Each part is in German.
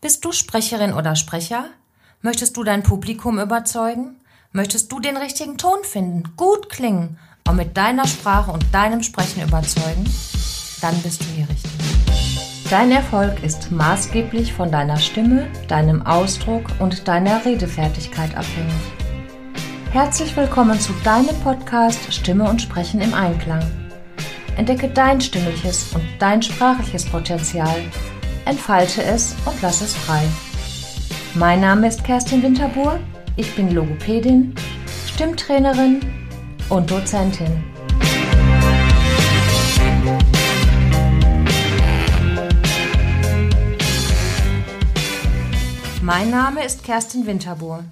Bist du Sprecherin oder Sprecher? Möchtest du dein Publikum überzeugen? Möchtest du den richtigen Ton finden, gut klingen und mit deiner Sprache und deinem Sprechen überzeugen? Dann bist du hier richtig. Dein Erfolg ist maßgeblich von deiner Stimme, deinem Ausdruck und deiner Redefertigkeit abhängig. Herzlich willkommen zu deinem Podcast Stimme und Sprechen im Einklang. Entdecke dein stimmliches und dein sprachliches Potenzial entfalte es und lass es frei. Mein Name ist Kerstin Winterbuhr, ich bin Logopädin, Stimmtrainerin und Dozentin. Mein Name ist Kerstin Winterbuhr.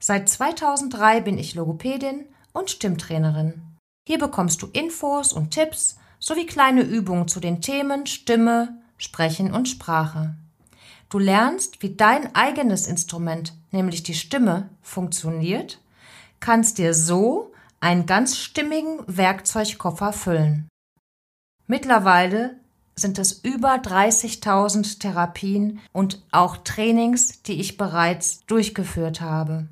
Seit 2003 bin ich Logopädin und Stimmtrainerin. Hier bekommst du Infos und Tipps sowie kleine Übungen zu den Themen Stimme, Sprechen und Sprache. Du lernst, wie dein eigenes Instrument, nämlich die Stimme, funktioniert, kannst dir so einen ganz stimmigen Werkzeugkoffer füllen. Mittlerweile sind es über 30.000 Therapien und auch Trainings, die ich bereits durchgeführt habe.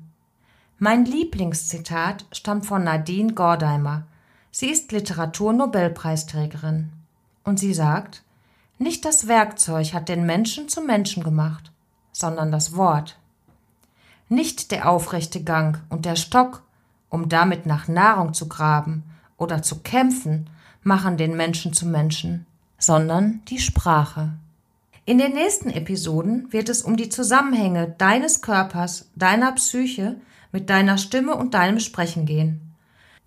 Mein Lieblingszitat stammt von Nadine Gordheimer. Sie ist Literaturnobelpreisträgerin. Und sie sagt, nicht das Werkzeug hat den Menschen zum Menschen gemacht, sondern das Wort. Nicht der aufrechte Gang und der Stock, um damit nach Nahrung zu graben oder zu kämpfen, machen den Menschen zum Menschen, sondern die Sprache. In den nächsten Episoden wird es um die Zusammenhänge deines Körpers, deiner Psyche mit deiner Stimme und deinem Sprechen gehen.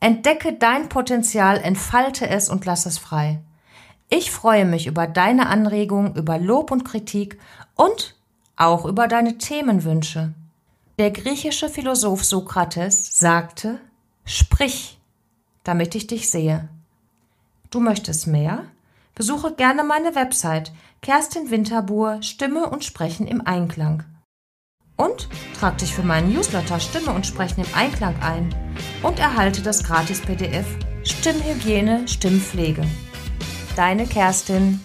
Entdecke dein Potenzial, entfalte es und lass es frei. Ich freue mich über deine Anregungen, über Lob und Kritik und auch über deine Themenwünsche. Der griechische Philosoph Sokrates sagte, Sprich, damit ich dich sehe. Du möchtest mehr? Besuche gerne meine Website Kerstin Winterbuhr Stimme und Sprechen im Einklang. Und trag dich für meinen Newsletter Stimme und Sprechen im Einklang ein und erhalte das gratis PDF Stimmhygiene, Stimmpflege. Deine Kerstin.